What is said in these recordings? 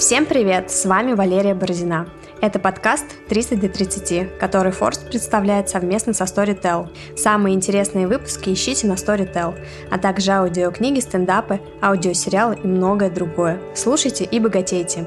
Всем привет! С вами Валерия Бородина. Это подкаст «30 до 30», который Force представляет совместно со Storytel. Самые интересные выпуски ищите на Storytel, а также аудиокниги, стендапы, аудиосериалы и многое другое. Слушайте и богатейте!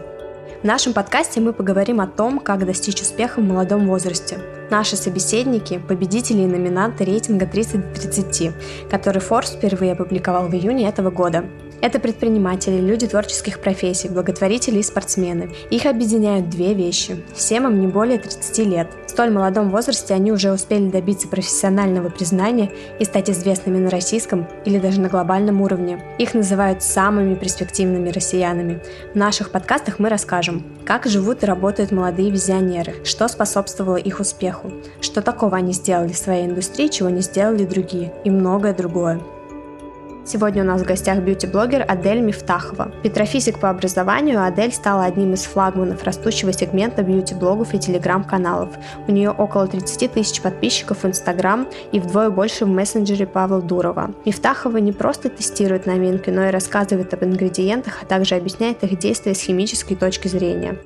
В нашем подкасте мы поговорим о том, как достичь успеха в молодом возрасте. Наши собеседники – победители и номинанты рейтинга 30 до 30, который Forbes впервые опубликовал в июне этого года. Это предприниматели, люди творческих профессий, благотворители и спортсмены. Их объединяют две вещи. Всем им не более 30 лет. В столь молодом возрасте они уже успели добиться профессионального признания и стать известными на российском или даже на глобальном уровне. Их называют самыми перспективными россиянами. В наших подкастах мы расскажем, как живут и работают молодые визионеры, что способствовало их успеху, что такого они сделали в своей индустрии, чего не сделали другие, и многое другое. Сегодня у нас в гостях бьюти-блогер Адель Мифтахова. Петрофизик по образованию, Адель стала одним из флагманов растущего сегмента бьюти-блогов и телеграм-каналов. У нее около 30 тысяч подписчиков в Инстаграм и вдвое больше в мессенджере Павла Дурова. Мифтахова не просто тестирует новинки, но и рассказывает об ингредиентах, а также объясняет их действия с химической точки зрения.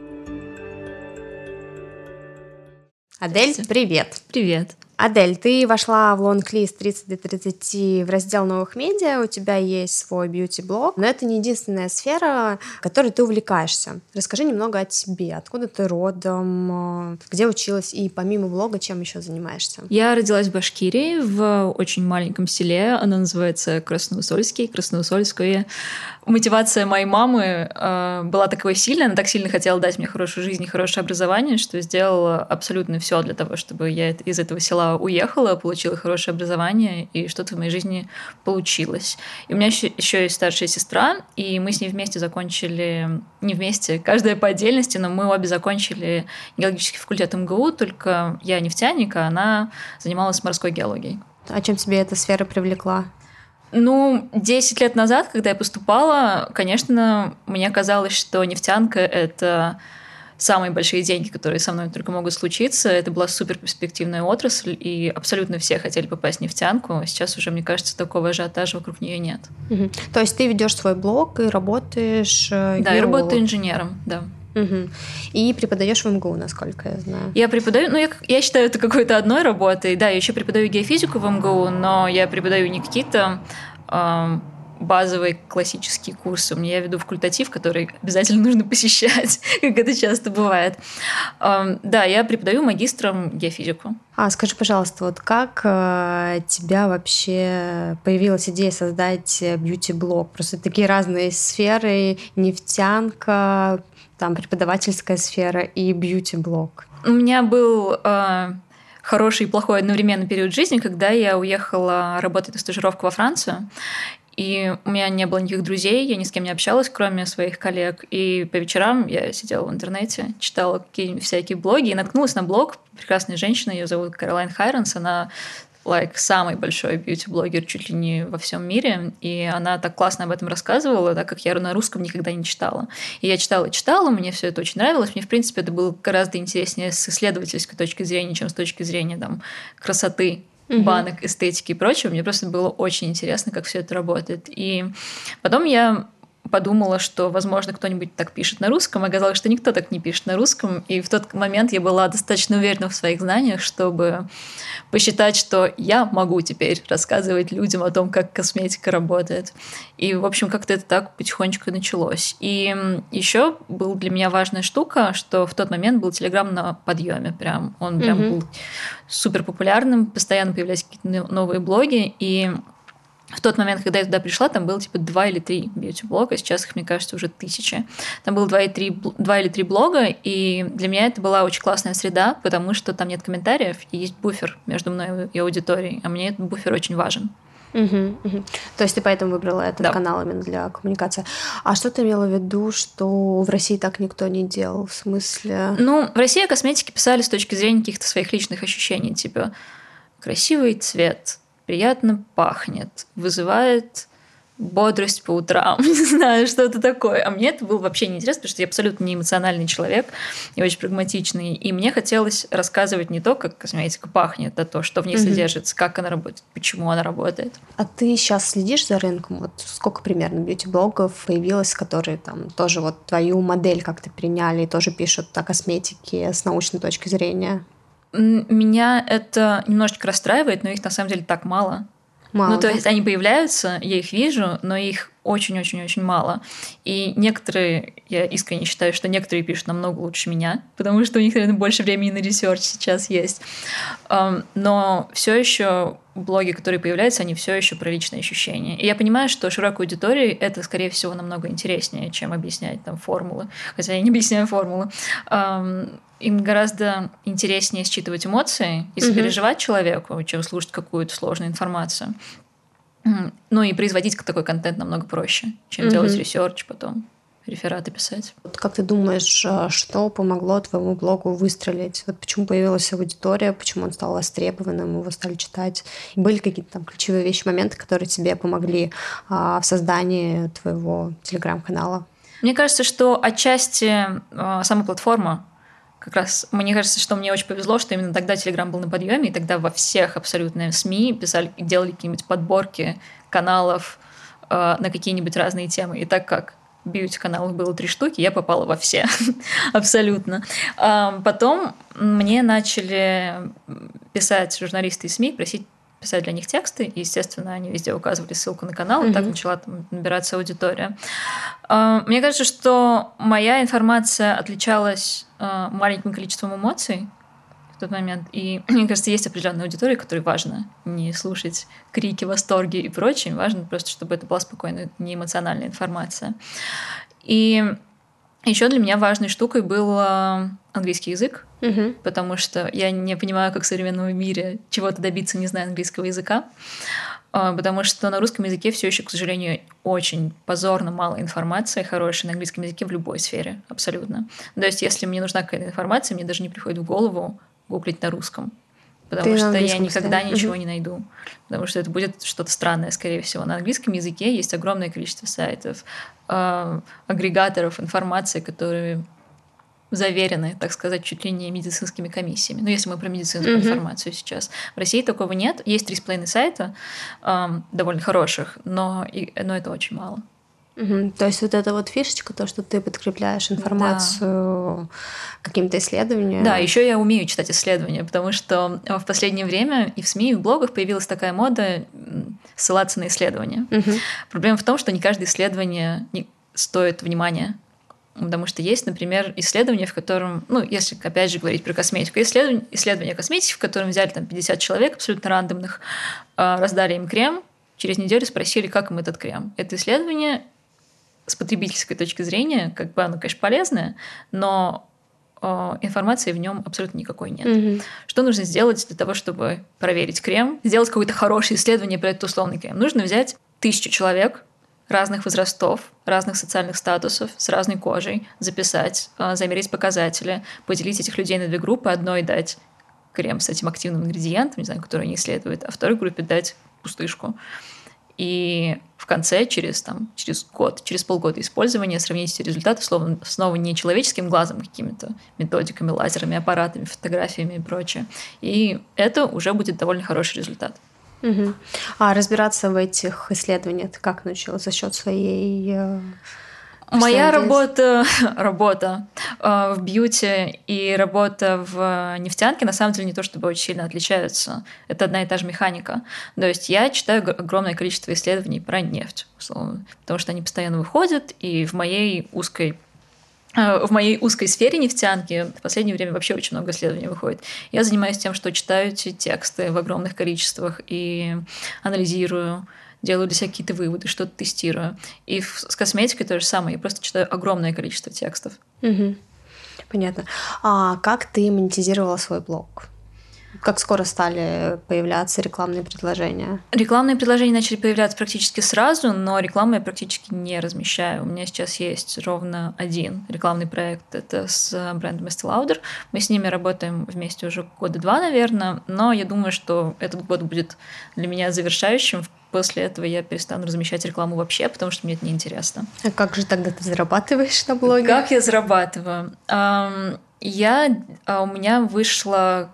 Адель, привет! Привет! Адель, ты вошла в лонг-лист 30 до 30 в раздел новых медиа, у тебя есть свой бьюти-блог, но это не единственная сфера, которой ты увлекаешься. Расскажи немного о себе, откуда ты родом, где училась и помимо блога чем еще занимаешься? Я родилась в Башкирии, в очень маленьком селе, оно называется Красноусольский, Красноусольское мотивация моей мамы э, была такой сильной, она так сильно хотела дать мне хорошую жизнь и хорошее образование, что сделала абсолютно все для того, чтобы я из этого села уехала, получила хорошее образование, и что-то в моей жизни получилось. И у меня еще, еще есть старшая сестра, и мы с ней вместе закончили, не вместе, каждая по отдельности, но мы обе закончили геологический факультет МГУ, только я нефтяник, а она занималась морской геологией. А чем тебе эта сфера привлекла? Ну, 10 лет назад, когда я поступала, конечно, мне казалось, что нефтянка — это самые большие деньги, которые со мной только могут случиться. Это была супер перспективная отрасль, и абсолютно все хотели попасть в нефтянку. Сейчас уже, мне кажется, такого ажиотажа вокруг нее нет. Угу. То есть ты ведешь свой блог и работаешь э, Да, я работаю инженером, да. Угу. И преподаешь в МГУ, насколько я знаю. Я преподаю, ну, я, я считаю это какой-то одной работой. Да, я еще преподаю геофизику в МГУ, но я преподаю не какие-то э, базовые классические курсы. У меня я веду факультатив, который обязательно нужно посещать, как это часто бывает. Э, да, я преподаю магистрам геофизику. А скажи, пожалуйста, вот как э, тебя вообще появилась идея создать бьюти-блог? Просто такие разные сферы, нефтянка, там преподавательская сфера и бьюти-блог? У меня был э, хороший и плохой одновременно период жизни, когда я уехала работать на стажировку во Францию. И у меня не было никаких друзей, я ни с кем не общалась, кроме своих коллег. И по вечерам я сидела в интернете, читала какие-нибудь всякие блоги и наткнулась на блог прекрасной женщины, ее зовут Каролайн Хайронс, она like, самый большой бьюти-блогер чуть ли не во всем мире, и она так классно об этом рассказывала, так как я на русском никогда не читала. И я читала, читала, мне все это очень нравилось, мне, в принципе, это было гораздо интереснее с исследовательской точки зрения, чем с точки зрения там, красоты банок, эстетики и прочего. Мне просто было очень интересно, как все это работает. И потом я подумала, что, возможно, кто-нибудь так пишет на русском, оказалось, что никто так не пишет на русском. И в тот момент я была достаточно уверена в своих знаниях, чтобы посчитать, что я могу теперь рассказывать людям о том, как косметика работает. И, в общем, как-то это так потихонечку началось. И еще была для меня важная штука, что в тот момент был Телеграм на подъеме. Прям он прям mm-hmm. был супер популярным, постоянно появлялись какие-то новые блоги. И в тот момент, когда я туда пришла, там было типа два или три бьюти-блога, сейчас их, мне кажется, уже тысячи. Там было два, и три, два или три блога, и для меня это была очень классная среда, потому что там нет комментариев, и есть буфер между мной и аудиторией, а мне этот буфер очень важен. Угу, угу. То есть ты поэтому выбрала этот да. канал именно для коммуникации. А что ты имела в виду, что в России так никто не делал? В смысле? Ну, в России о косметике писали с точки зрения каких-то своих личных ощущений, типа красивый цвет, приятно пахнет, вызывает бодрость по утрам, не знаю, что-то такое. А мне это было вообще неинтересно, потому что я абсолютно не эмоциональный человек и очень прагматичный. И мне хотелось рассказывать не то, как косметика пахнет, а то, что в ней mm-hmm. содержится, как она работает, почему она работает. А ты сейчас следишь за рынком? Вот сколько примерно бьюти-блогов появилось, которые там тоже вот твою модель как-то приняли и тоже пишут о косметике с научной точки зрения? Меня это немножечко расстраивает, но их на самом деле так мало. Мало, ну, то да? есть они появляются, я их вижу, но их очень-очень-очень мало. И некоторые, я искренне считаю, что некоторые пишут намного лучше меня, потому что у них, наверное, больше времени на research сейчас есть. Но все еще блоги, которые появляются, они все еще про личные ощущения. И я понимаю, что широкой аудитории это, скорее всего, намного интереснее, чем объяснять там формулы. Хотя я не объясняю формулы. Им гораздо интереснее считывать эмоции и сопереживать mm-hmm. человеку, чем слушать какую-то сложную информацию. Ну и производить такой контент намного проще, чем мгм. делать research потом рефераты писать. Вот как ты думаешь, а, что помогло твоему блогу выстрелить? Вот почему появилась аудитория, почему он стал востребованным, его стали читать? Были какие-то там ключевые вещи, моменты, которые тебе помогли а, в создании твоего телеграм-канала? Мне кажется, что отчасти а, сама платформа как раз мне кажется, что мне очень повезло, что именно тогда Телеграм был на подъеме, и тогда во всех абсолютно СМИ писали, делали какие-нибудь подборки каналов э, на какие-нибудь разные темы. И так как бьюти-каналов было три штуки, я попала во все, абсолютно. А потом мне начали писать журналисты и СМИ, просить писать для них тексты, и, естественно, они везде указывали ссылку на канал, и так начала там набираться аудитория. Мне кажется, что моя информация отличалась а, маленьким количеством эмоций, в тот момент. И мне кажется, есть определенная аудитория, которой важно не слушать крики, восторги и прочее. Важно просто, чтобы это была спокойная, не эмоциональная информация. И еще для меня важной штукой был а, английский язык, угу. потому что я не понимаю, как в современном мире чего-то добиться, не зная английского языка. А, потому что на русском языке все еще, к сожалению, очень позорно мало информации хорошей на английском языке в любой сфере, абсолютно. То есть, если мне нужна какая-то информация, мне даже не приходит в голову гуглить на русском. Потому Ты что я никогда языке. ничего не найду. Потому что это будет что-то странное, скорее всего. На английском языке есть огромное количество сайтов, э, агрегаторов информации, которые заверены, так сказать, чуть ли не медицинскими комиссиями. Ну, если мы про медицинскую mm-hmm. информацию сейчас. В России такого нет. Есть три с половиной сайта, э, довольно хороших, но, и, но это очень мало. Угу. То есть вот эта вот фишечка, то, что ты подкрепляешь информацию да. каким-то исследованием. Да, еще я умею читать исследования, потому что в последнее время и в СМИ, и в блогах появилась такая мода ссылаться на исследования. Угу. Проблема в том, что не каждое исследование стоит внимания. Потому что есть, например, исследование, в котором, ну, если опять же говорить про косметику, исследование, исследование косметики, в котором взяли там 50 человек абсолютно рандомных, а, раздали им крем, через неделю спросили, как им этот крем. Это исследование с потребительской точки зрения, как бы оно, конечно, полезное, но э, информации в нем абсолютно никакой нет. Mm-hmm. Что нужно сделать для того, чтобы проверить крем, сделать какое-то хорошее исследование про этот условный крем? Нужно взять тысячу человек разных возрастов, разных социальных статусов, с разной кожей, записать, э, замерить показатели, поделить этих людей на две группы, одной дать крем с этим активным ингредиентом, не знаю, который они исследуют, а второй группе дать пустышку. И в конце, через, там, через год, через полгода использования, сравнить эти результаты словно, снова не человеческим глазом, какими-то методиками, лазерами, аппаратами, фотографиями и прочее. И это уже будет довольно хороший результат. Угу. А разбираться в этих исследованиях ты как научилась? За счет своей э, Моя работа, работа э, в бьюти и работа в нефтянке на самом деле не то чтобы очень сильно отличаются. Это одна и та же механика. То есть я читаю огромное количество исследований про нефть, условно, потому что они постоянно выходят, и в моей узкой э, в моей узкой сфере нефтянки в последнее время вообще очень много исследований выходит. Я занимаюсь тем, что читаю эти тексты в огромных количествах и анализирую делаю для себя какие-то выводы, что-то тестирую. И с косметикой то же самое. Я просто читаю огромное количество текстов. Угу. Понятно. А как ты монетизировала свой блог? Как скоро стали появляться рекламные предложения? Рекламные предложения начали появляться практически сразу, но рекламу я практически не размещаю. У меня сейчас есть ровно один рекламный проект. Это с брендом Estee Lauder. Мы с ними работаем вместе уже года два, наверное, но я думаю, что этот год будет для меня завершающим. После этого я перестану размещать рекламу вообще, потому что мне это неинтересно. А как же тогда ты зарабатываешь на блоге? Как я зарабатываю? Я, а, у меня вышла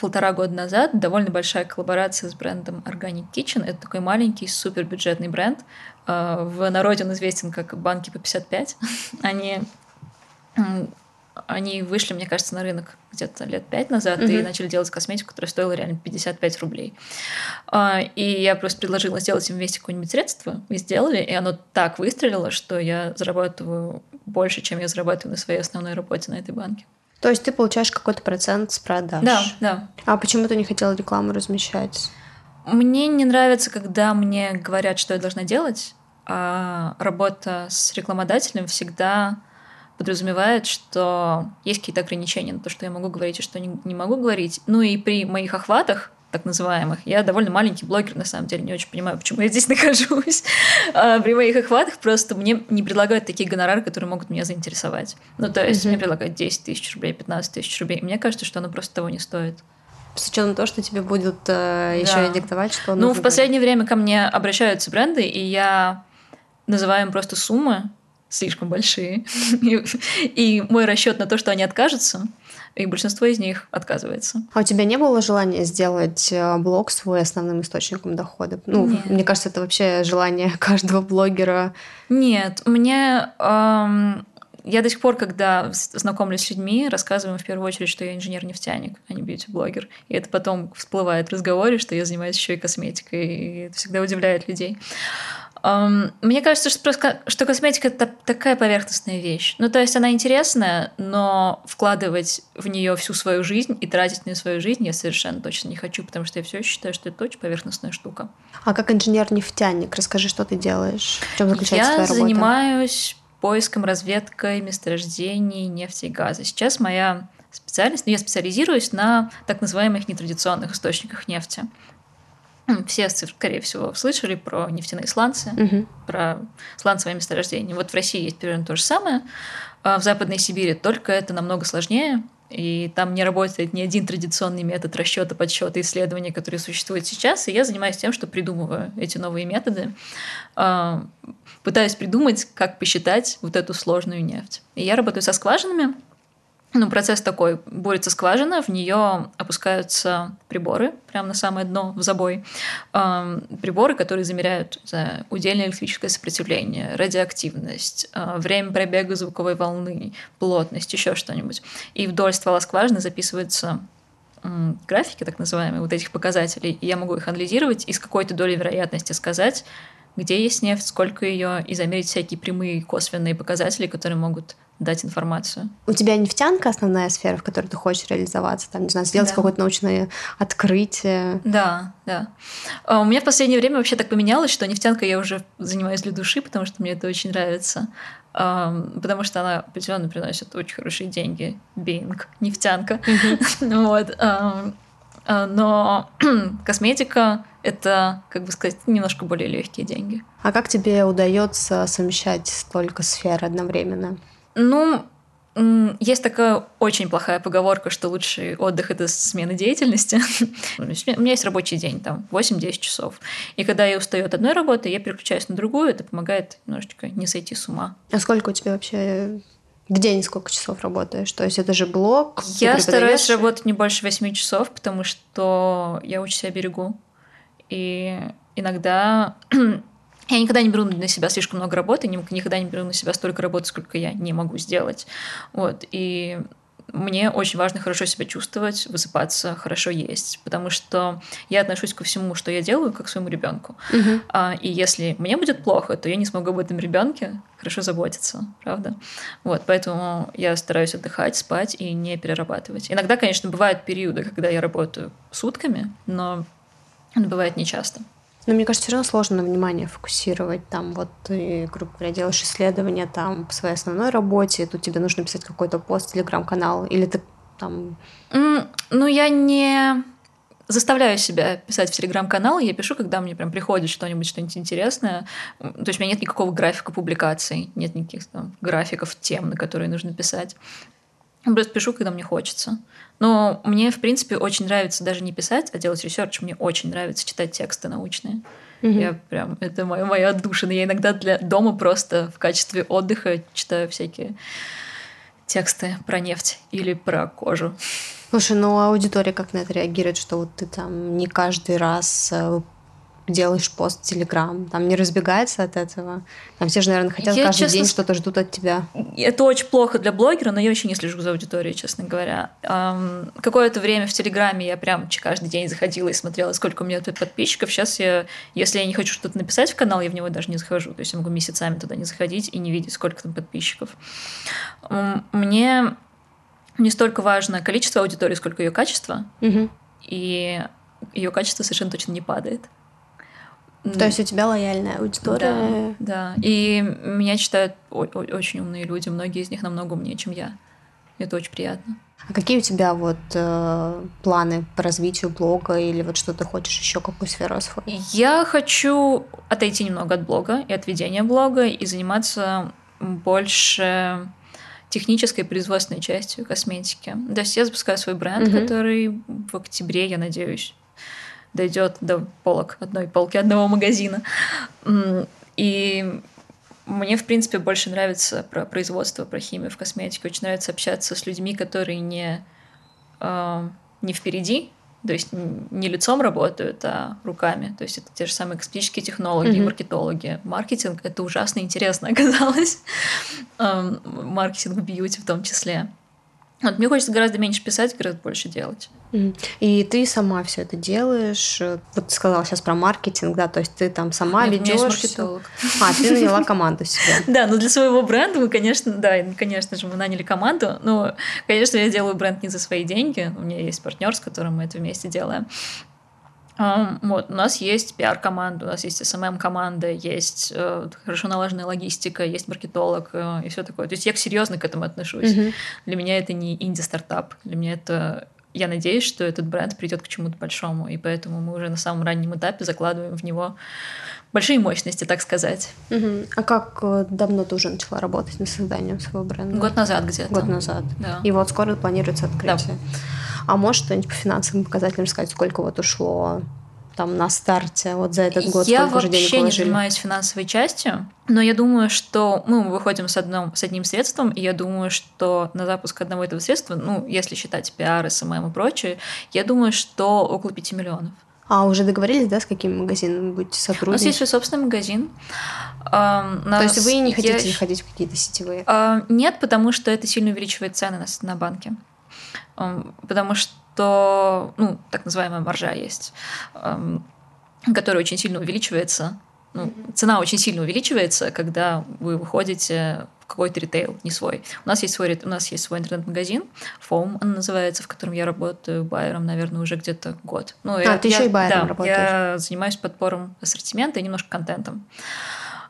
полтора года назад довольно большая коллаборация с брендом Organic Kitchen. Это такой маленький супербюджетный бренд. А, в народе он известен как банки по 55. Они они вышли, мне кажется, на рынок где-то лет пять назад mm-hmm. и начали делать косметику, которая стоила реально 55 рублей. А, и я просто предложила сделать им вместе какое-нибудь средство. И сделали, и оно так выстрелило, что я зарабатываю больше, чем я зарабатываю на своей основной работе на этой банке. То есть ты получаешь какой-то процент с продаж? Да, да. А почему ты не хотела рекламу размещать? Мне не нравится, когда мне говорят, что я должна делать, а работа с рекламодателем всегда подразумевает, что есть какие-то ограничения на то, что я могу говорить и что не, не могу говорить. Ну и при моих охватах, так называемых. Я довольно маленький блогер, на самом деле, не очень понимаю, почему я здесь нахожусь. А при моих охватах просто мне не предлагают такие гонорары, которые могут меня заинтересовать. Ну, то есть mm-hmm. мне предлагают 10 тысяч рублей, 15 тысяч рублей. Мне кажется, что оно просто того не стоит. С учетом того, что тебе будут э, еще да. и диктовать, что Ну, в последнее время ко мне обращаются бренды, и я называю им просто суммы, слишком большие. и, мой расчет на то, что они откажутся, и большинство из них отказывается. А у тебя не было желания сделать э, блог свой основным источником дохода? Ну, Нет. мне кажется, это вообще желание каждого блогера. Нет, мне эм, я до сих пор, когда знакомлюсь с людьми, рассказываю в первую очередь, что я инженер-нефтяник, а не бьюти-блогер. И это потом всплывает в разговоре, что я занимаюсь еще и косметикой, и это всегда удивляет людей. Мне кажется, что, просто, что косметика это такая поверхностная вещь. Ну, то есть она интересная, но вкладывать в нее всю свою жизнь и тратить на нее свою жизнь я совершенно точно не хочу, потому что я все считаю, что это очень поверхностная штука. А как инженер-нефтяник, расскажи, что ты делаешь? В чем заключается я твоя работа? занимаюсь поиском, разведкой месторождений нефти и газа. Сейчас моя специальность, ну, я специализируюсь на так называемых нетрадиционных источниках нефти. Все, скорее всего, слышали про нефтяные сланцы, угу. про сланцевое месторождение. Вот в России есть примерно то же самое. А в Западной Сибири только это намного сложнее, и там не работает ни один традиционный метод расчета, подсчета, исследования, который существует сейчас. И я занимаюсь тем, что придумываю эти новые методы, а, пытаюсь придумать, как посчитать вот эту сложную нефть. И я работаю со скважинами, ну, процесс такой. Борется скважина, в нее опускаются приборы, прямо на самое дно, в забой. Э, приборы, которые замеряют знаю, удельное электрическое сопротивление, радиоактивность, э, время пробега звуковой волны, плотность, еще что-нибудь. И вдоль ствола скважины записываются э, графики, так называемые, вот этих показателей, и я могу их анализировать и с какой-то долей вероятности сказать, где есть нефть, сколько ее, и замерить всякие прямые косвенные показатели, которые могут дать информацию. У тебя нефтянка основная сфера, в которой ты хочешь реализоваться, там, не знаю, сделать да. какое-то научное открытие. Да, да. А у меня в последнее время вообще так поменялось, что нефтянка я уже занимаюсь для души, потому что мне это очень нравится. Потому что она определенно приносит очень хорошие деньги. Бинг, нефтянка. Вот. А, но косметика это, как бы сказать, немножко более легкие деньги. А как тебе удается совмещать столько сфер одновременно? Ну, есть такая очень плохая поговорка, что лучший отдых – это смена деятельности. У меня есть рабочий день, там, 8-10 часов. И когда я устаю от одной работы, я переключаюсь на другую, это помогает немножечко не сойти с ума. А сколько у тебя вообще в день сколько часов работаешь? То есть это же блок? Я стараюсь работать не больше 8 часов, потому что я очень себя берегу. И иногда я никогда не беру на себя слишком много работы, никогда не беру на себя столько работы, сколько я не могу сделать. Вот. И мне очень важно хорошо себя чувствовать, высыпаться, хорошо есть, потому что я отношусь ко всему, что я делаю, как к своему ребенку. Угу. А, и если мне будет плохо, то я не смогу об этом ребенке хорошо заботиться, правда? Вот, поэтому я стараюсь отдыхать, спать и не перерабатывать. Иногда, конечно, бывают периоды, когда я работаю сутками, но это бывает нечасто. Но мне кажется, все равно сложно на внимание фокусировать. Там вот ты, грубо говоря, делаешь исследования там по своей основной работе, тут тебе нужно писать какой-то пост, телеграм-канал, или ты там... Mm, ну, я не заставляю себя писать в телеграм-канал, я пишу, когда мне прям приходит что-нибудь, что-нибудь интересное. То есть у меня нет никакого графика публикаций, нет никаких там, графиков тем, на которые нужно писать. Просто пишу, когда мне хочется. Но мне, в принципе, очень нравится даже не писать, а делать research. Мне очень нравится читать тексты научные. Mm-hmm. Я прям, это моя, моя отдушина. Я иногда для дома просто в качестве отдыха читаю всякие тексты про нефть или про кожу. Слушай, ну аудитория как на это реагирует, что вот ты там не каждый раз э, делаешь пост в Телеграм, там не разбегается от этого. Там все же, наверное, хотят я, каждый честно, день что-то ждут от тебя. Это очень плохо для блогера, но я вообще не слежу за аудиторией, честно говоря. Эм, какое-то время в Телеграме я прям каждый день заходила и смотрела, сколько у меня тут подписчиков. Сейчас я, если я не хочу что-то написать в канал, я в него даже не захожу. То есть я могу месяцами туда не заходить и не видеть, сколько там подписчиков. Эм, мне не столько важно количество аудитории, сколько ее качество. Угу. И ее качество совершенно точно не падает. То есть у тебя лояльная аудитория. Да, да. И меня читают очень умные люди, многие из них намного умнее, чем я. Это очень приятно. А какие у тебя вот э, планы по развитию блога или вот что ты хочешь еще какую сферу освоить? Я хочу отойти немного от блога и от ведения блога и заниматься больше технической производственной частью косметики. То есть я запускаю свой бренд, угу. который в октябре, я надеюсь, дойдет до полок одной полки одного магазина. И мне, в принципе, больше нравится про производство, про химию в косметике. Очень нравится общаться с людьми, которые не, э, не впереди, то есть не лицом работают, а руками. То есть это те же самые косметические технологи, mm-hmm. маркетологи. Маркетинг — это ужасно интересно оказалось. Маркетинг бьюти в том числе. Вот мне хочется гораздо меньше писать, гораздо больше делать. И ты сама все это делаешь. Вот ты сказала сейчас про маркетинг, да, то есть ты там сама Нет, ведешь. маркетолог. А, ты наняла команду себе. Да, ну для своего бренда мы, конечно, да, конечно же, мы наняли команду. Но, конечно, я делаю бренд не за свои деньги. У меня есть партнер, с которым мы это вместе делаем. Вот, у нас есть пиар-команда, у нас есть SMM-команда, есть э, хорошо налаженная логистика, есть маркетолог э, и все такое. То есть я серьезно к этому отношусь. Mm-hmm. Для меня это не инди-стартап, для меня это я надеюсь, что этот бренд придет к чему-то большому, и поэтому мы уже на самом раннем этапе закладываем в него большие мощности, так сказать. Угу. А как э, давно ты уже начала работать над созданием своего бренда? Год назад где-то. Год назад. Да. И вот скоро планируется открытие. Да. А можешь что-нибудь по финансовым показателям сказать, сколько вот ушло там на старте вот за этот год? Я вообще не занимаюсь финансовой частью, но я думаю, что ну, мы выходим с, одном, с одним средством, и я думаю, что на запуск одного этого средства, ну, если считать пиар, SMM и прочее, я думаю, что около 5 миллионов. А, уже договорились, да, с каким магазином будете сотрудничать? У нас есть свой собственный магазин. То есть вы не хотите есть... заходить в какие-то сетевые? Нет, потому что это сильно увеличивает цены на банке. Потому что то, ну, так называемая маржа есть, которая очень сильно увеличивается. Ну, цена очень сильно увеличивается, когда вы выходите в какой-то ритейл, не свой. У нас есть свой, у нас есть свой интернет-магазин, Foam он называется, в котором я работаю байером, наверное, уже где-то год. Ну, а, я, ты еще я, и байером да, работаешь? я занимаюсь подбором ассортимента и немножко контентом.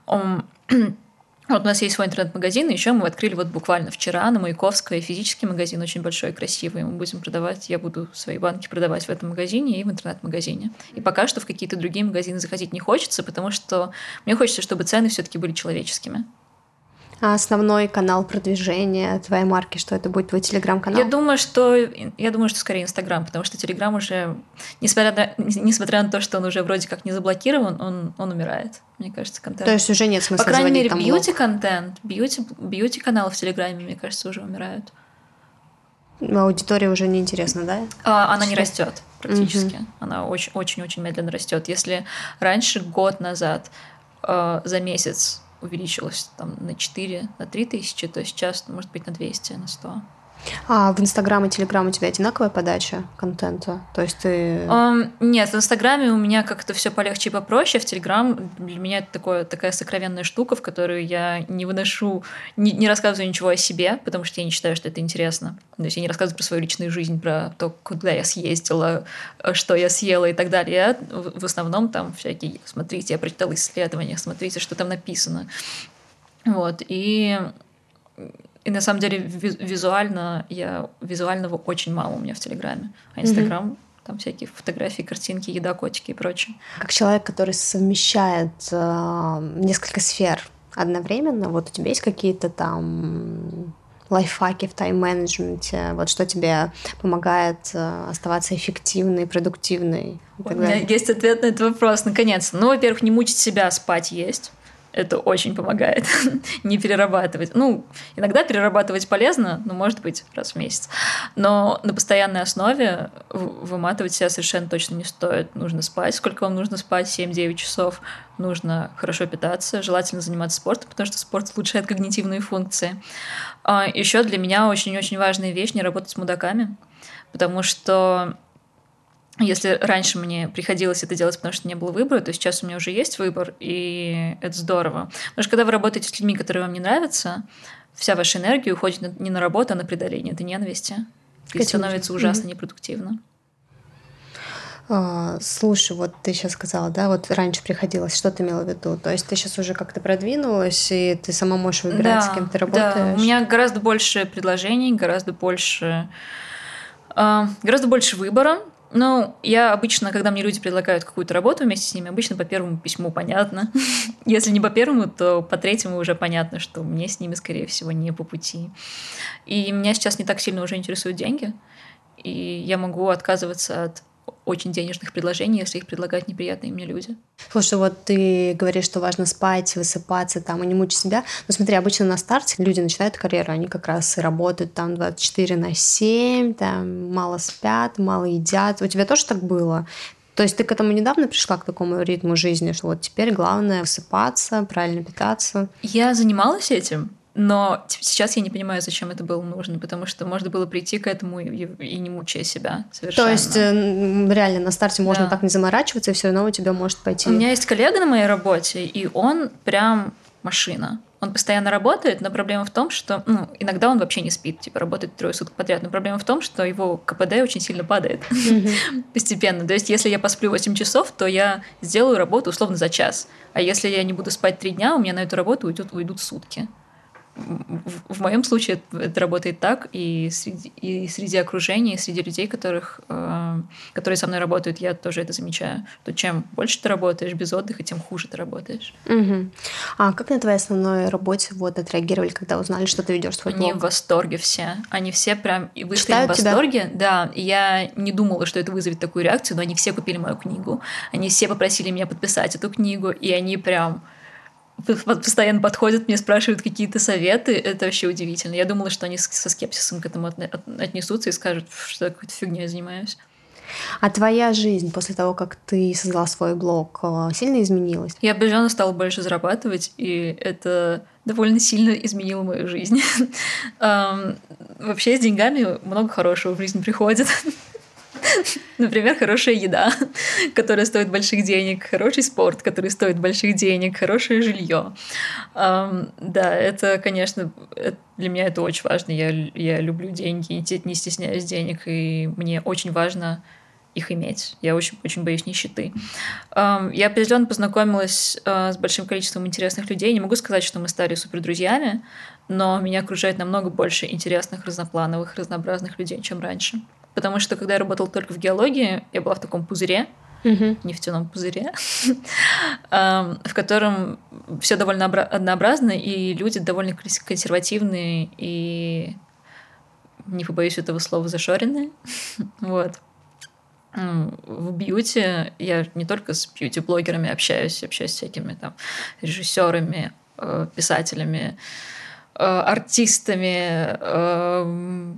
Um, Вот у нас есть свой интернет-магазин, и еще мы открыли вот буквально вчера на Маяковской физический магазин, очень большой, красивый. Мы будем продавать, я буду свои банки продавать в этом магазине и в интернет-магазине. И пока что в какие-то другие магазины заходить не хочется, потому что мне хочется, чтобы цены все-таки были человеческими. А основной канал продвижения твоей марки, что это будет твой телеграм-канал? Я думаю, что я думаю, что скорее Инстаграм, потому что Телеграм уже, несмотря на, несмотря на то, что он уже вроде как не заблокирован, он, он умирает. Мне кажется, контент. То есть уже нет смысла По крайней мере, бьюти-контент, бьюти, бьюти-каналы в Телеграме, мне кажется, уже умирают. Аудитория уже не интересна, да? А, она не растет практически. Угу. Она очень-очень-очень медленно растет. Если раньше, год назад, э, за месяц увеличилось там на 4, на 3 тысячи, то сейчас, может быть, на 200, на 100. А в Инстаграм и Телеграм у тебя одинаковая подача контента? То есть ты... Um, нет, в Инстаграме у меня как-то все полегче и попроще. В Телеграм для меня это такое, такая сокровенная штука, в которую я не выношу, не, не рассказываю ничего о себе, потому что я не считаю, что это интересно. То есть я не рассказываю про свою личную жизнь, про то, куда я съездила, что я съела и так далее. Я в основном там всякие, смотрите, я прочитала исследования, смотрите, что там написано. Вот, и И на самом деле визуально я визуального очень мало у меня в Телеграме. А Инстаграм mm-hmm. там всякие фотографии, картинки, еда, котики и прочее. Как человек, который совмещает э, несколько сфер одновременно, вот у тебя есть какие-то там лайфхаки в тайм-менеджменте? Вот что тебе помогает э, оставаться эффективной, продуктивной? У меня есть ответ на этот вопрос, наконец-то. Ну, во-первых, не мучить себя, спать есть. Это очень помогает не перерабатывать. Ну, иногда перерабатывать полезно, но может быть раз в месяц. Но на постоянной основе выматывать себя совершенно точно не стоит. Нужно спать. Сколько вам нужно спать? 7-9 часов. Нужно хорошо питаться, желательно заниматься спортом, потому что спорт улучшает когнитивные функции. А еще для меня очень-очень важная вещь не работать с мудаками, потому что если раньше мне приходилось это делать, потому что не было выбора, то сейчас у меня уже есть выбор, и это здорово. Потому что когда вы работаете с людьми, которые вам не нравятся, вся ваша энергия уходит не на работу, а на преодоление этой ненависти. И становится ужасно mm-hmm. непродуктивно. А, слушай, вот ты сейчас сказала, да, вот раньше приходилось, что ты имела в виду? То есть ты сейчас уже как-то продвинулась, и ты сама можешь выбирать, да, с кем ты работаешь? Да, у меня гораздо больше предложений, гораздо больше, э, гораздо больше выбора. Ну, я обычно, когда мне люди предлагают какую-то работу вместе с ними, обычно по первому письму понятно. Если не по первому, то по третьему уже понятно, что мне с ними, скорее всего, не по пути. И меня сейчас не так сильно уже интересуют деньги. И я могу отказываться от очень денежных предложений, если их предлагают неприятные мне люди. Слушай, вот ты говоришь, что важно спать, высыпаться там и не мучить себя. Но смотри, обычно на старте люди начинают карьеру, они как раз и работают там 24 на 7, там мало спят, мало едят. У тебя тоже так было? То есть ты к этому недавно пришла, к такому ритму жизни, что вот теперь главное высыпаться, правильно питаться? Я занималась этим, но сейчас я не понимаю, зачем это было нужно, потому что можно было прийти к этому и, и не мучая себя совершенно. То есть э, реально на старте можно да. так не заморачиваться, и все равно у тебя может пойти. У меня есть коллега на моей работе, и он прям машина. Он постоянно работает, но проблема в том, что ну, иногда он вообще не спит, типа работает трое суток подряд. Но проблема в том, что его КПД очень сильно падает постепенно. То есть, если я посплю 8 часов, то я сделаю работу условно за час. А если я не буду спать 3 дня, у меня на эту работу уйдут, уйдут сутки в, моем случае это работает так, и среди, и среди окружения, и среди людей, которых, э, которые со мной работают, я тоже это замечаю. То чем больше ты работаешь без отдыха, тем хуже ты работаешь. Угу. А как на твоей основной работе вот отреагировали, когда узнали, что ты ведешь свой блог? Они в восторге все. Они все прям и вышли Читают в восторге. Тебя? Да, я не думала, что это вызовет такую реакцию, но они все купили мою книгу. Они все попросили меня подписать эту книгу, и они прям постоянно подходят, мне спрашивают какие-то советы. Это вообще удивительно. Я думала, что они со скепсисом к этому отнесутся и скажут, что я какой-то фигней занимаюсь. А твоя жизнь после того, как ты создала свой блог, э, сильно изменилась? Я определенно стала больше зарабатывать, и это довольно сильно изменило мою жизнь. Вообще с деньгами много хорошего в жизнь приходит. Например, хорошая еда, которая стоит больших денег, хороший спорт, который стоит больших денег, хорошее жилье. Да, это, конечно, для меня это очень важно. Я, я люблю деньги, не стесняюсь денег, и мне очень важно их иметь. Я очень, очень боюсь нищеты. Я определенно познакомилась uh, с большим количеством интересных людей. Не могу сказать, что мы стали супер друзьями, но меня окружает намного больше интересных, разноплановых, разнообразных людей, чем раньше. Потому что когда я работала только в геологии, я была в таком пузыре, uh нефтяном пузыре, в котором все довольно однообразно, и люди довольно консервативные и, не побоюсь этого слова, зашоренные. вот. В бьюти я не только с бьюти-блогерами общаюсь, общаюсь с всякими там режиссерами, э, писателями, э, артистами, э,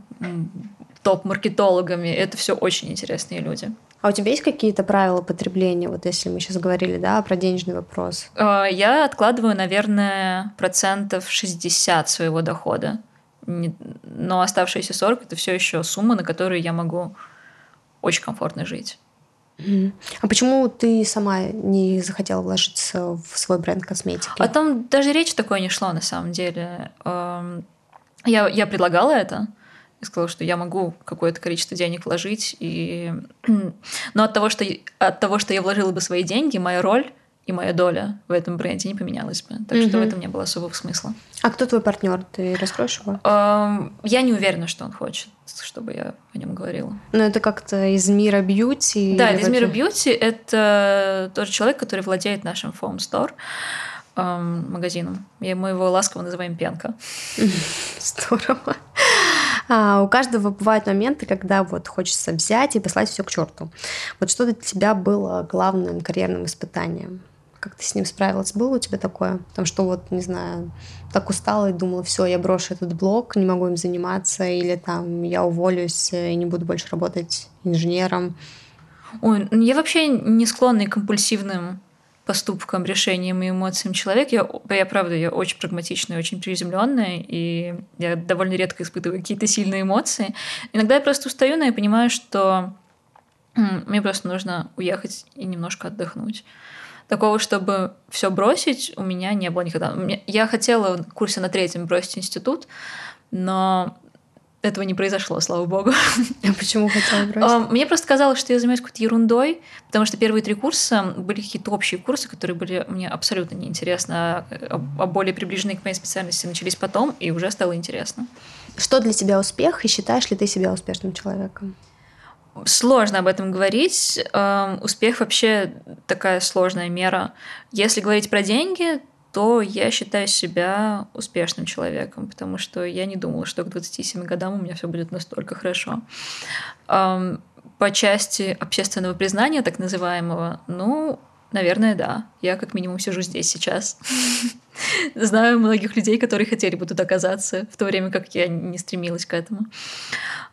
топ-маркетологами. Это все очень интересные люди. А у тебя есть какие-то правила потребления, вот если мы сейчас говорили, да, про денежный вопрос? А, я откладываю, наверное, процентов 60 своего дохода. Но оставшиеся 40 это все еще сумма, на которую я могу очень комфортно жить. А почему ты сама не захотела вложиться в свой бренд косметики? А там даже речь такой не шло на самом деле. Эм, я, я предлагала это, и сказала, что я могу какое-то количество денег вложить. И... Но от того, что, от того, что я вложила бы свои деньги, моя роль и моя доля в этом бренде не поменялась бы. Так угу. что в этом не было особого смысла. А кто твой партнер? Ты раскроешь его? Я не уверена, что он хочет, чтобы я о нем говорила. Но это как-то из мира бьюти? Да, из мира бьюти. Это тот человек, который владеет нашим Foam Store магазином. И мы его ласково называем Пенка. Здорово. А, у каждого бывают моменты, когда вот хочется взять и послать все к черту. Вот что для тебя было главным карьерным испытанием? Как ты с ним справилась? Было у тебя такое? Потому что вот, не знаю, так устала и думала, все, я брошу этот блог, не могу им заниматься, или там я уволюсь и не буду больше работать инженером. Ой, я вообще не склонна к компульсивным поступкам, решениям и эмоциям человек. Я, я правда, я очень прагматичная, очень приземленная, и я довольно редко испытываю какие-то сильные эмоции. Иногда я просто устаю, но я понимаю, что мне просто нужно уехать и немножко отдохнуть. Такого, чтобы все бросить, у меня не было никогда. Я хотела в курсе на третьем бросить институт, но этого не произошло, слава богу. А почему хотела бросить? Мне просто казалось, что я занимаюсь какой-то ерундой, потому что первые три курса были какие-то общие курсы, которые были мне абсолютно неинтересны, а, а более приближенные к моей специальности начались потом, и уже стало интересно. Что для тебя успех, и считаешь ли ты себя успешным человеком? Сложно об этом говорить. Успех вообще такая сложная мера. Если говорить про деньги, то я считаю себя успешным человеком, потому что я не думала, что к 27 годам у меня все будет настолько хорошо. По части общественного признания, так называемого, ну, наверное, да. Я как минимум сижу здесь сейчас. Знаю многих людей, которые хотели бы тут оказаться, в то время как я не стремилась к этому.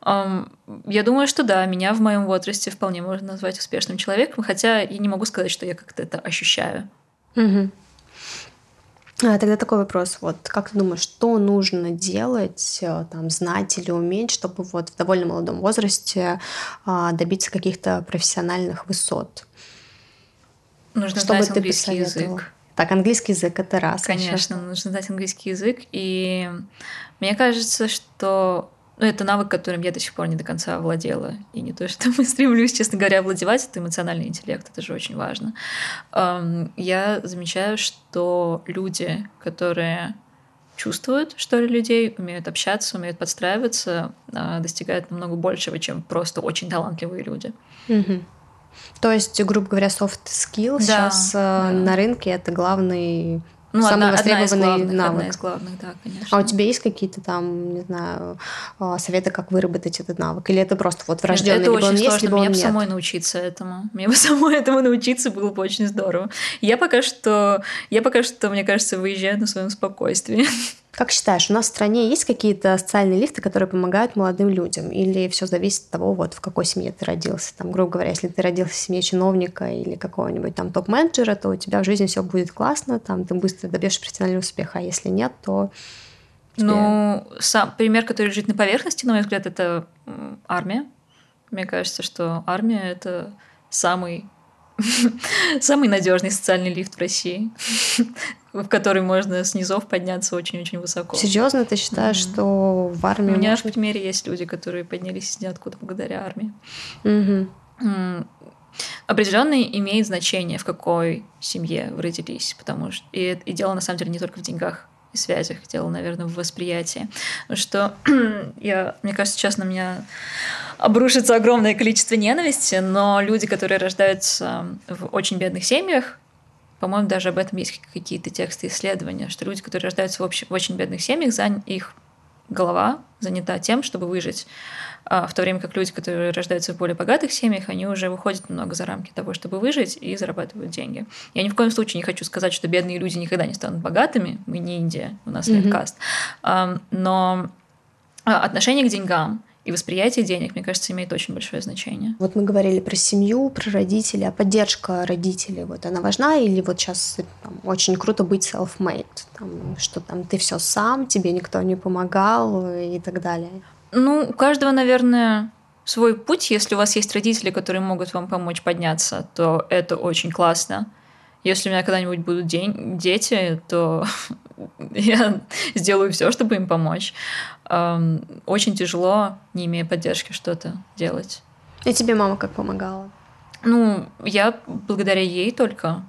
Я думаю, что да, меня в моем возрасте вполне можно назвать успешным человеком, хотя я не могу сказать, что я как-то это ощущаю. Угу. А, тогда такой вопрос. Вот как ты думаешь, что нужно делать, э, там, знать или уметь, чтобы вот в довольно молодом возрасте а, добиться каких-то профессиональных высот? Нужно чтобы знать английский язык. Так, английский язык это раз. Конечно, нужно знать английский язык. И мне кажется, что ну, это навык, которым я до сих пор не до конца овладела. И не то, что мы стремлюсь, честно говоря, овладевать, это эмоциональный интеллект, это же очень важно. Я замечаю, что люди, которые чувствуют, что ли, людей, умеют общаться, умеют подстраиваться, а, достигают намного большего, чем просто очень талантливые люди. Угу. То есть, грубо говоря, soft skill да, сейчас э, да. на рынке это главный ну, Самый одна, востребованный одна из главных, навык. Одна из главных, да, конечно. А у тебя есть какие-то там, не знаю, а, советы, как выработать этот навык? Или это просто вот врожденный, это либо очень он сложно. есть, либо Мне бы самой научиться этому. Мне бы самой этому научиться было бы очень здорово. Я пока что, я пока что, мне кажется, выезжаю на своем спокойствии. Как считаешь, у нас в стране есть какие-то социальные лифты, которые помогают молодым людям? Или все зависит от того, вот в какой семье ты родился? Там, грубо говоря, если ты родился в семье чиновника или какого-нибудь там топ-менеджера, то у тебя в жизни все будет классно, там ты быстро добьешься профессионального успеха. А если нет, то тебе... Ну, сам пример, который лежит на поверхности, на мой взгляд, это армия. Мне кажется, что армия это самый самый надежный социальный лифт в России, в который можно с низов подняться очень-очень высоко. Серьезно, ты считаешь, mm-hmm. что в армии? У меня можно... в примере есть люди, которые поднялись из ниоткуда благодаря армии. Mm-hmm. Определенно имеет значение, в какой семье вы родились, потому что и, и дело на самом деле не только в деньгах и связях, дело, наверное, в восприятии. Что я, мне кажется, сейчас на меня обрушится огромное количество ненависти, но люди, которые рождаются в очень бедных семьях, по-моему, даже об этом есть какие-то тексты исследования, что люди, которые рождаются в, общ... в очень бедных семьях, за их голова занята тем, чтобы выжить. А в то время как люди, которые рождаются в более богатых семьях, они уже выходят немного за рамки того, чтобы выжить и зарабатывают деньги. Я ни в коем случае не хочу сказать, что бедные люди никогда не станут богатыми. Мы не Индия, у нас mm-hmm. каст. Но а, отношение к деньгам и восприятие денег, мне кажется, имеет очень большое значение. Вот мы говорили про семью, про родителей, а поддержка родителей, вот она важна или вот сейчас там, очень круто быть self-made, там, что там ты все сам, тебе никто не помогал и так далее? Ну, у каждого, наверное, свой путь. Если у вас есть родители, которые могут вам помочь подняться, то это очень классно. Если у меня когда-нибудь будут день, дети, то я сделаю все, чтобы им помочь. Очень тяжело, не имея поддержки, что-то делать. И тебе мама как помогала? Ну, я благодаря ей только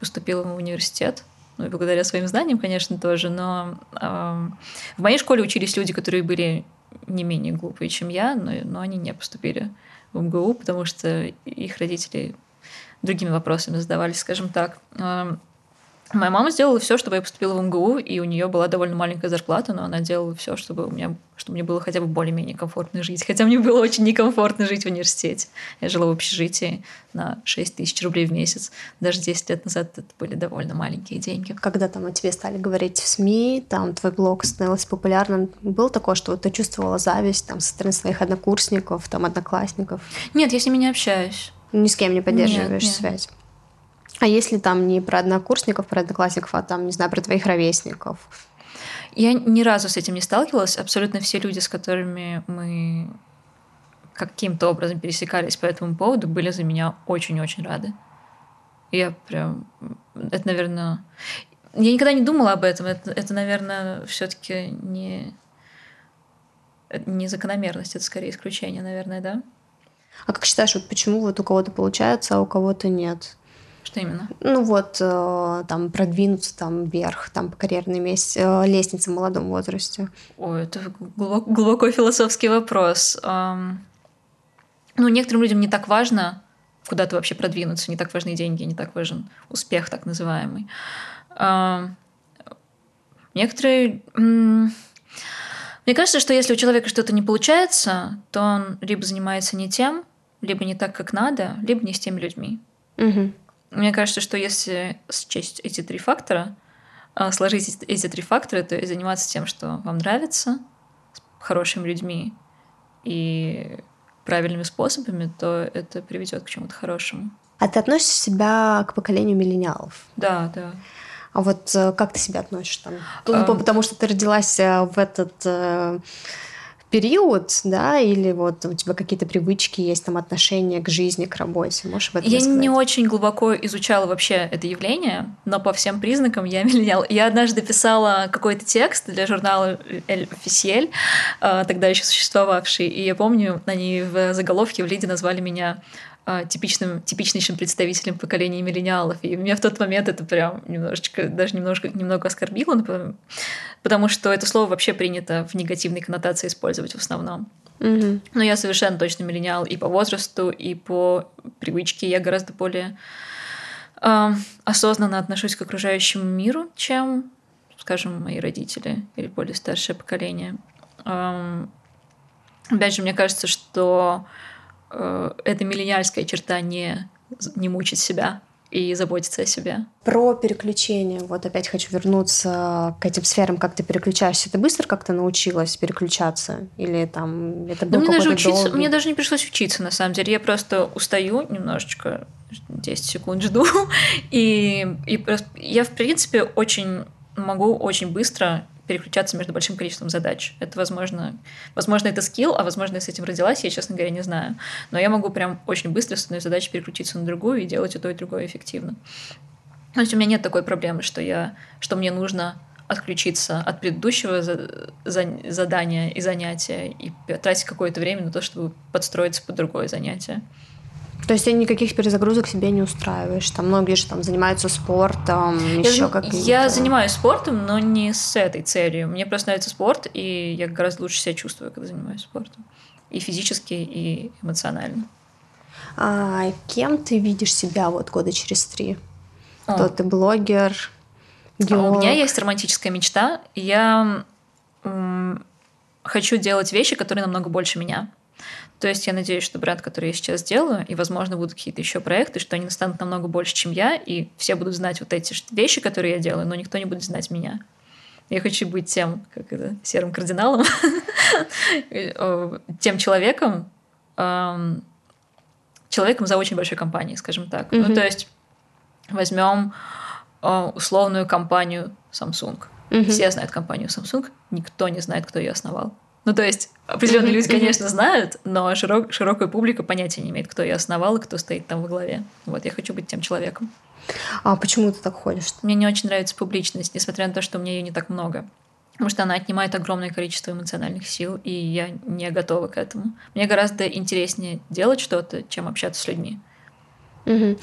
поступила в университет. Ну и благодаря своим знаниям, конечно, тоже. Но э, в моей школе учились люди, которые были не менее глупые, чем я, но, но они не поступили в МГУ, потому что их родители другими вопросами задавались, скажем так. Эм, Моя мама сделала все, чтобы я поступила в МГУ, и у нее была довольно маленькая зарплата, но она делала все, чтобы у меня, чтобы мне было хотя бы более-менее комфортно жить. Хотя мне было очень некомфортно жить в университете. Я жила в общежитии на 6 тысяч рублей в месяц. Даже 10 лет назад это были довольно маленькие деньги. Когда там о тебе стали говорить в СМИ, там твой блог становился популярным, было такое, что вот ты чувствовала зависть там со стороны своих однокурсников, там одноклассников? Нет, я с ними не общаюсь. Ни с кем не поддерживаешь нет, нет. связь? А если там не про однокурсников, про одноклассников, а там, не знаю, про твоих ровесников? Я ни разу с этим не сталкивалась. Абсолютно все люди, с которыми мы каким-то образом пересекались по этому поводу, были за меня очень-очень рады. Я прям... Это, наверное... Я никогда не думала об этом. Это, это наверное, все таки не... Не закономерность, это скорее исключение, наверное, да? А как считаешь, вот почему вот у кого-то получается, а у кого-то нет? Что именно? Ну вот, э, там, продвинуться там вверх, там, по карьерной месте, э, лестнице в молодом возрасте. Ой, это глубоко, глубоко философский вопрос. Ну, некоторым людям не так важно куда-то вообще продвинуться, не так важны деньги, не так важен успех так называемый. Некоторые... Мне кажется, что если у человека что-то не получается, то он либо занимается не тем, либо не так, как надо, либо не с теми людьми. Угу. Мне кажется, что если счесть эти три фактора, а, сложить эти три фактора, то есть заниматься тем, что вам нравится, с хорошими людьми и правильными способами, то это приведет к чему-то хорошему. А ты относишь себя к поколению миллениалов? Да, да. А вот э, как ты себя относишь там? Ну, um... Потому что ты родилась э, в этот э, период, да, или вот у тебя какие-то привычки есть, там отношения к жизни, к работе? Можешь об этом Я рассказать? не очень глубоко изучала вообще это явление, но по всем признакам я миллениал. Я однажды писала какой-то текст для журнала «Эль Официель», э, тогда еще существовавший, и я помню, они в заголовке в лиде назвали меня типичным, типичнейшим представителем поколения миллениалов. И меня в тот момент это прям немножечко, даже немножко, немного оскорбило, потому что это слово вообще принято в негативной коннотации использовать в основном. Mm-hmm. Но я совершенно точно миллениал и по возрасту, и по привычке. Я гораздо более э, осознанно отношусь к окружающему миру, чем, скажем, мои родители или более старшее поколение. Э, опять же, мне кажется, что э, эта миллениальская черта не, не мучить себя и заботиться о себе. Про переключение. Вот опять хочу вернуться к этим сферам, как ты переключаешься. Ты быстро как-то научилась переключаться? Или там это был да мне даже учиться, долгий... Мне даже не пришлось учиться, на самом деле. Я просто устаю немножечко, 10 секунд жду. И, и просто, я, в принципе, очень могу очень быстро переключаться между большим количеством задач. Это возможно, возможно, это скилл, а возможно, я с этим родилась, я, честно говоря, не знаю. Но я могу прям очень быстро с одной задачи переключиться на другую и делать и то, и другое эффективно. То есть у меня нет такой проблемы, что, я, что мне нужно отключиться от предыдущего за, за, задания и занятия и тратить какое-то время на то, чтобы подстроиться под другое занятие. То есть ты никаких перезагрузок себе не устраиваешь? Там многие же там занимаются спортом, я, еще как Я занимаюсь спортом, но не с этой целью. Мне просто нравится спорт, и я гораздо лучше себя чувствую, когда занимаюсь спортом. И физически, и эмоционально. А кем ты видишь себя вот года через три? Кто О. ты, блогер, геолог? А у меня есть романтическая мечта. Я м- хочу делать вещи, которые намного больше меня. То есть я надеюсь, что бренд, который я сейчас делаю, и, возможно, будут какие-то еще проекты, что они станут намного больше, чем я, и все будут знать вот эти вещи, которые я делаю, но никто не будет знать меня. Я хочу быть тем, как это, серым кардиналом, тем человеком, человеком за очень большой компанией, скажем так. Ну, то есть возьмем а, условную компанию Samsung. Все знают компанию Samsung, никто не знает, кто ее основал. Ну, то есть, определенные люди, конечно, знают, но широк, широкая публика понятия не имеет, кто ее основал и кто стоит там во главе. Вот, я хочу быть тем человеком. А почему ты так ходишь? Мне не очень нравится публичность, несмотря на то, что у меня ее не так много. Потому что она отнимает огромное количество эмоциональных сил, и я не готова к этому. Мне гораздо интереснее делать что-то, чем общаться с людьми. Угу.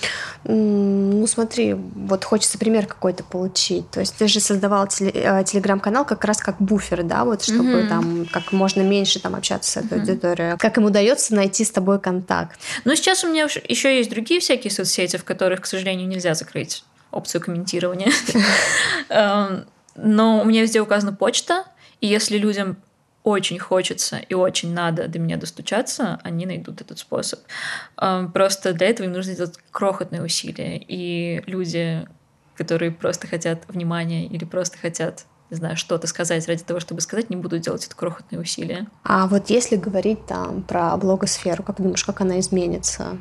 Ну смотри, вот хочется пример какой-то получить. То есть ты же создавал э, телеграм-канал как раз как буфер, да, вот чтобы угу. там как можно меньше там общаться с этой угу. аудиторией. Как им удается найти с тобой контакт? Ну сейчас у меня еще есть другие всякие соцсети, в которых, к сожалению, нельзя закрыть опцию комментирования. Эм, но у меня везде указана почта, и если людям очень хочется и очень надо до меня достучаться, они найдут этот способ. Просто для этого им нужно сделать крохотные усилия. И люди, которые просто хотят внимания или просто хотят не знаю, что-то сказать ради того, чтобы сказать, не будут делать это крохотные усилия. А вот если говорить там про блогосферу, как думаешь, как она изменится?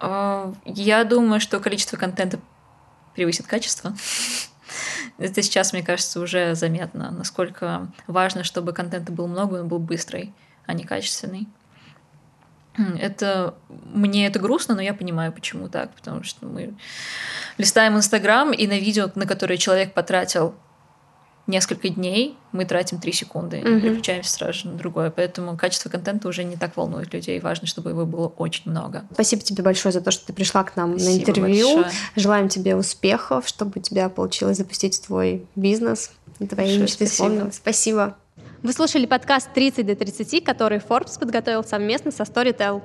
А, я думаю, что количество контента превысит качество. Это сейчас, мне кажется, уже заметно, насколько важно, чтобы контента был много, он был быстрый, а не качественный. Это мне это грустно, но я понимаю, почему так, потому что мы листаем Инстаграм, и на видео, на которое человек потратил несколько дней мы тратим 3 секунды и mm-hmm. переключаемся сразу же на другое. Поэтому качество контента уже не так волнует людей. Важно, чтобы его было очень много. Спасибо тебе большое за то, что ты пришла к нам Спасибо на интервью. Большое. Желаем тебе успехов, чтобы у тебя получилось запустить твой бизнес, твои мечты исполнились. Спасибо. Вы слушали подкаст «30 до 30», который Forbes подготовил совместно со Storytel.